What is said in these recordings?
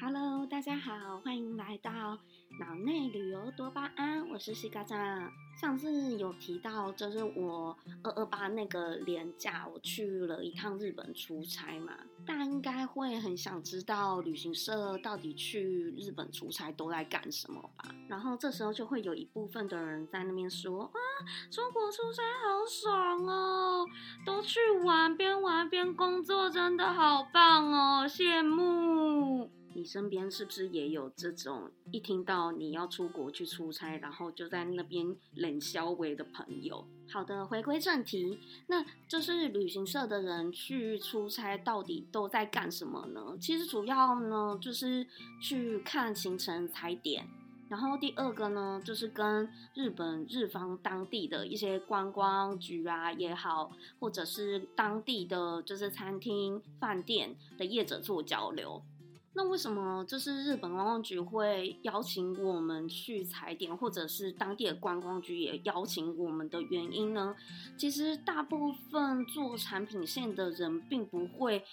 Hello，大家好，欢迎来到脑内旅游多巴胺，我是西嘎酱。上次有提到，就是我二二八那个年假，我去了一趟日本出差嘛。大家应该会很想知道旅行社到底去日本出差都在干什么吧？然后这时候就会有一部分的人在那边说啊，出国出差好爽哦，都去玩，边玩边工作，真的好棒哦，羡慕。你身边是不是也有这种一听到你要出国去出差，然后就在那边冷消微的朋友？好的，回归正题，那就是旅行社的人去出差到底都在干什么呢？其实主要呢就是去看行程踩点，然后第二个呢就是跟日本日方当地的一些观光局啊也好，或者是当地的就是餐厅饭店的业者做交流。那为什么就是日本观光局会邀请我们去踩点，或者是当地的观光局也邀请我们的原因呢？其实大部分做产品线的人并不会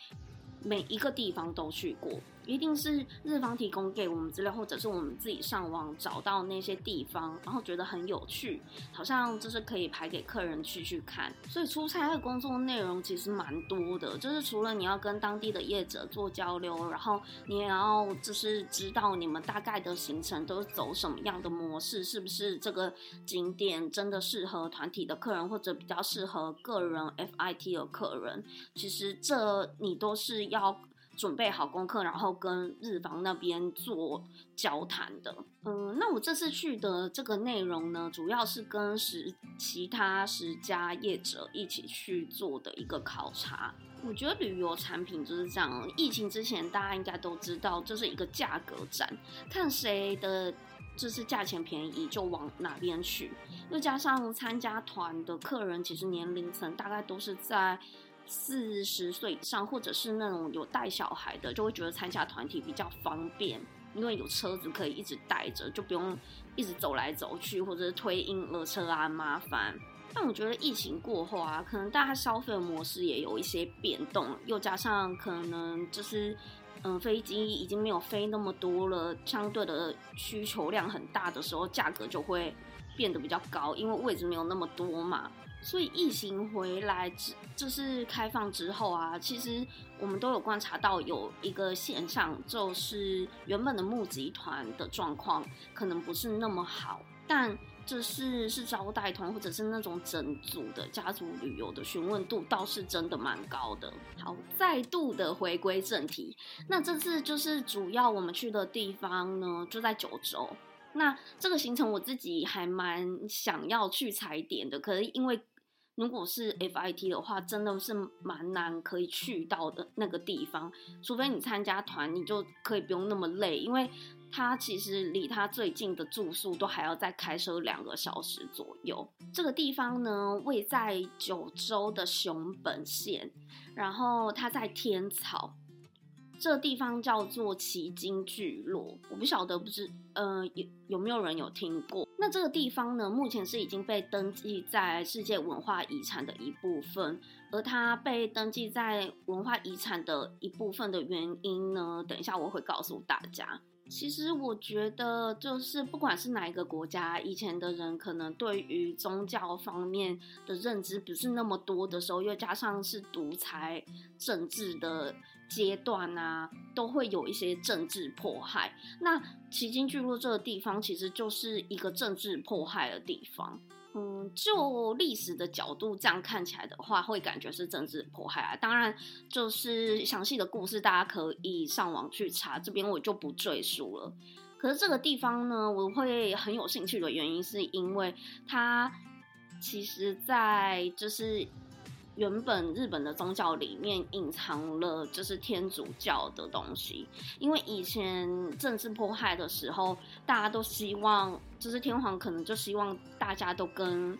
每一个地方都去过。一定是日方提供给我们资料，或者是我们自己上网找到那些地方，然后觉得很有趣，好像就是可以排给客人去去看。所以出差的工作内容其实蛮多的，就是除了你要跟当地的业者做交流，然后你也要就是知道你们大概的行程都是走什么样的模式，是不是这个景点真的适合团体的客人，或者比较适合个人 FIT 的客人。其实这你都是要。准备好功课，然后跟日方那边做交谈的。嗯，那我这次去的这个内容呢，主要是跟十其他十家业者一起去做的一个考察。我觉得旅游产品就是这样，疫情之前大家应该都知道，这是一个价格战，看谁的就是价钱便宜就往哪边去。又加上参加团的客人，其实年龄层大概都是在。四十岁以上，或者是那种有带小孩的，就会觉得参加团体比较方便，因为有车子可以一直带着，就不用一直走来走去，或者是推婴儿车啊麻烦。但我觉得疫情过后啊，可能大家消费模式也有一些变动，又加上可能就是嗯飞机已经没有飞那么多了，相对的需求量很大的时候，价格就会变得比较高，因为位置没有那么多嘛。所以疫情回来之就是开放之后啊，其实我们都有观察到有一个现象，就是原本的募集团的状况可能不是那么好，但这是是招待团或者是那种整组的家族旅游的询问度倒是真的蛮高的。好，再度的回归正题，那这次就是主要我们去的地方呢，就在九州。那这个行程我自己还蛮想要去踩点的，可是因为如果是 FIT 的话，真的是蛮难可以去到的那个地方，除非你参加团，你就可以不用那么累，因为它其实离它最近的住宿都还要再开车两个小时左右。这个地方呢，位在九州的熊本县，然后它在天草。这个地方叫做奇经聚落，我不晓得不是，呃，有有没有人有听过？那这个地方呢，目前是已经被登记在世界文化遗产的一部分，而它被登记在文化遗产的一部分的原因呢，等一下我会告诉大家。其实我觉得，就是不管是哪一个国家，以前的人可能对于宗教方面的认知不是那么多的时候，又加上是独裁政治的阶段啊，都会有一些政治迫害。那奇经聚落这个地方，其实就是一个政治迫害的地方。嗯，就历史的角度这样看起来的话，会感觉是政治迫害啊。当然，就是详细的故事大家可以上网去查，这边我就不赘述了。可是这个地方呢，我会很有兴趣的原因，是因为它其实，在就是。原本日本的宗教里面隐藏了就是天主教的东西，因为以前政治迫害的时候，大家都希望就是天皇可能就希望大家都跟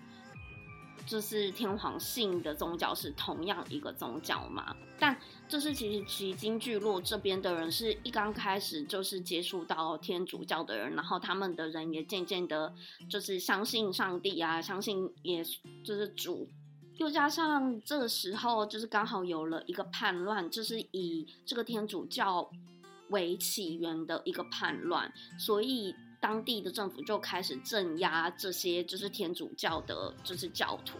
就是天皇信的宗教是同样一个宗教嘛。但就是其实其经聚落这边的人是一刚开始就是接触到天主教的人，然后他们的人也渐渐的就是相信上帝啊，相信也就是主。又加上这个时候，就是刚好有了一个叛乱，就是以这个天主教为起源的一个叛乱，所以当地的政府就开始镇压这些就是天主教的，就是教徒，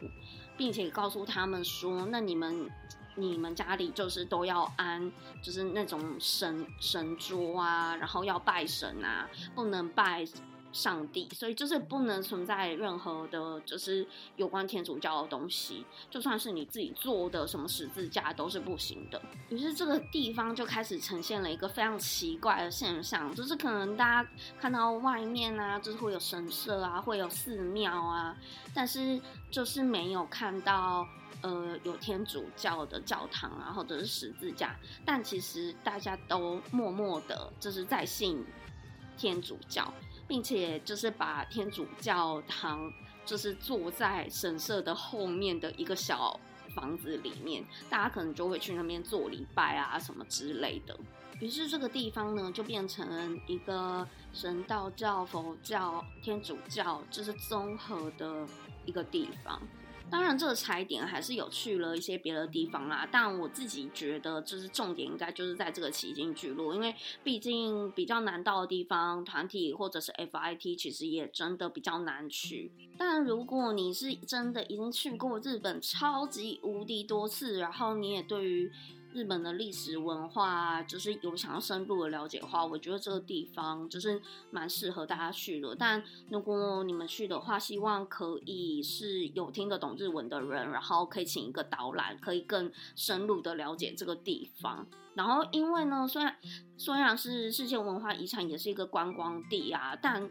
并且告诉他们说，那你们你们家里就是都要安，就是那种神神桌啊，然后要拜神啊，不能拜。上帝，所以就是不能存在任何的，就是有关天主教的东西，就算是你自己做的什么十字架都是不行的。于是这个地方就开始呈现了一个非常奇怪的现象，就是可能大家看到外面啊，就是会有神社啊，会有寺庙啊，但是就是没有看到呃有天主教的教堂啊，或者是十字架，但其实大家都默默的就是在信天主教。并且就是把天主教堂就是坐在神社的后面的一个小房子里面，大家可能就会去那边做礼拜啊什么之类的。于是这个地方呢就变成一个神道教、佛教、天主教就是综合的一个地方。当然，这个踩点还是有去了一些别的地方啦，但我自己觉得，就是重点应该就是在这个奇经聚落，因为毕竟比较难到的地方，团体或者是 FIT 其实也真的比较难去。但如果你是真的已经去过日本超级无敌多次，然后你也对于日本的历史文化，就是有想要深入的了解的话，我觉得这个地方就是蛮适合大家去的。但如果你们去的话，希望可以是有听得懂日文的人，然后可以请一个导览，可以更深入的了解这个地方。然后，因为呢，虽然虽然是世界文化遗产，也是一个观光地啊，但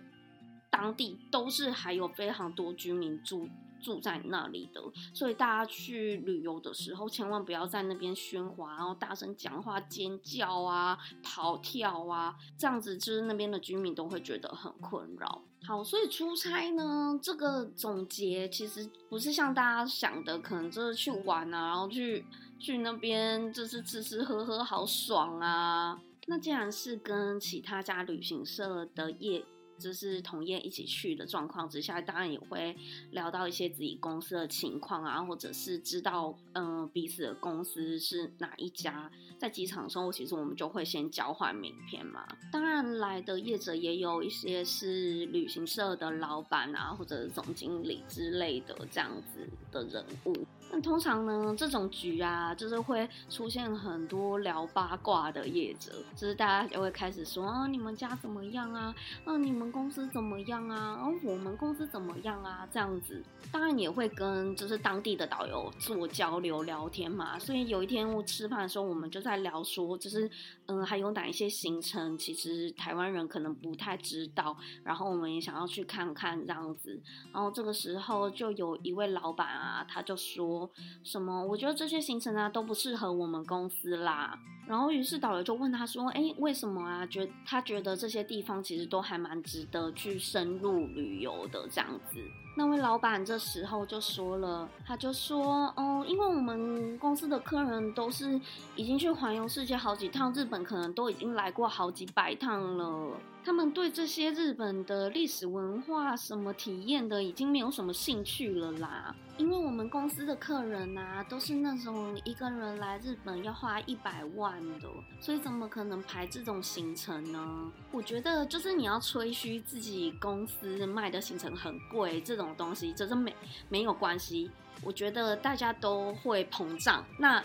当地都是还有非常多居民住。住在那里的，所以大家去旅游的时候，千万不要在那边喧哗，然后大声讲话、尖叫啊、跑跳啊，这样子就是那边的居民都会觉得很困扰。好，所以出差呢，这个总结其实不是像大家想的，可能就是去玩啊，然后去去那边就是吃吃喝喝，好爽啊。那既然是跟其他家旅行社的业。就是同业一起去的状况之下，当然也会聊到一些自己公司的情况啊，或者是知道嗯彼此的公司是哪一家。在机场的时候，其实我们就会先交换名片嘛。当然来的业者也有一些是旅行社的老板啊，或者总经理之类的这样子的人物。那通常呢，这种局啊，就是会出现很多聊八卦的业者，就是大家就会开始说啊，你们家怎么样啊？啊，你们公司怎么样啊？啊，我们公司怎么样啊？这样子，当然也会跟就是当地的导游做交流聊天嘛。所以有一天我吃饭的时候，我们就在聊说，就是嗯，还有哪一些行程，其实台湾人可能不太知道，然后我们也想要去看看这样子。然后这个时候就有一位老板啊，他就说。什么？我觉得这些行程啊都不适合我们公司啦。然后于是导游就问他说：“哎，为什么啊？觉他觉得这些地方其实都还蛮值得去深入旅游的这样子。”那位老板这时候就说了，他就说：“哦，因为我们公司的客人都是已经去环游世界好几趟，日本可能都已经来过好几百趟了。他们对这些日本的历史文化什么体验的，已经没有什么兴趣了啦。因为我们公司的客人呐，都是那种一个人来日本要花一百万的，所以怎么可能排这种行程呢？我觉得就是你要吹嘘自己公司卖的行程很贵这种。”种东西，这是没没有关系。我觉得大家都会膨胀，那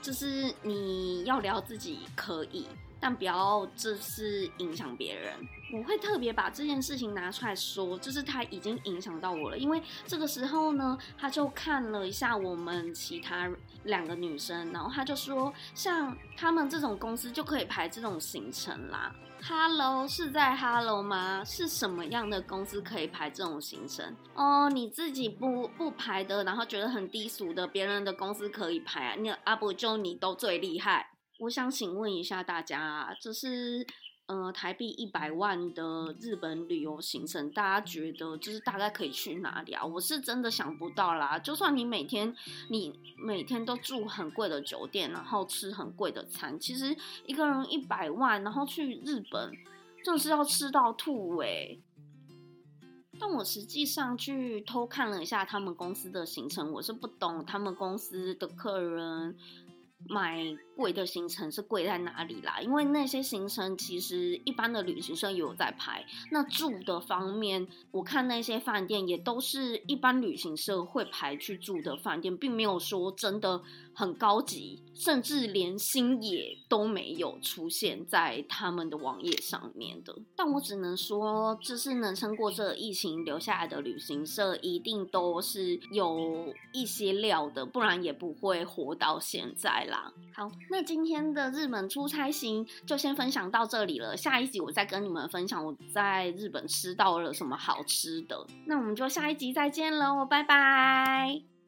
就是你要聊自己可以，但不要这是影响别人。我会特别把这件事情拿出来说，就是他已经影响到我了。因为这个时候呢，他就看了一下我们其他两个女生，然后他就说，像他们这种公司就可以排这种行程啦。Hello，是在 Hello 吗？是什么样的公司可以排这种行程？哦，你自己不不排的，然后觉得很低俗的，别人的公司可以排啊？你阿伯就你都最厉害？我想请问一下大家，就是。呃，台币一百万的日本旅游行程，大家觉得就是大概可以去哪里啊？我是真的想不到啦。就算你每天你每天都住很贵的酒店，然后吃很贵的餐，其实一个人一百万，然后去日本，真的是要吃到吐哎。但我实际上去偷看了一下他们公司的行程，我是不懂他们公司的客人。买贵的行程是贵在哪里啦？因为那些行程其实一般的旅行社也有在排。那住的方面，我看那些饭店也都是一般旅行社会排去住的饭店，并没有说真的很高级，甚至连星野都没有出现在他们的网页上面的。但我只能说，就是能撑过这疫情留下来的旅行社，一定都是有一些料的，不然也不会活到现在啦。好，那今天的日本出差行就先分享到这里了。下一集我再跟你们分享我在日本吃到了什么好吃的。那我们就下一集再见喽，拜拜。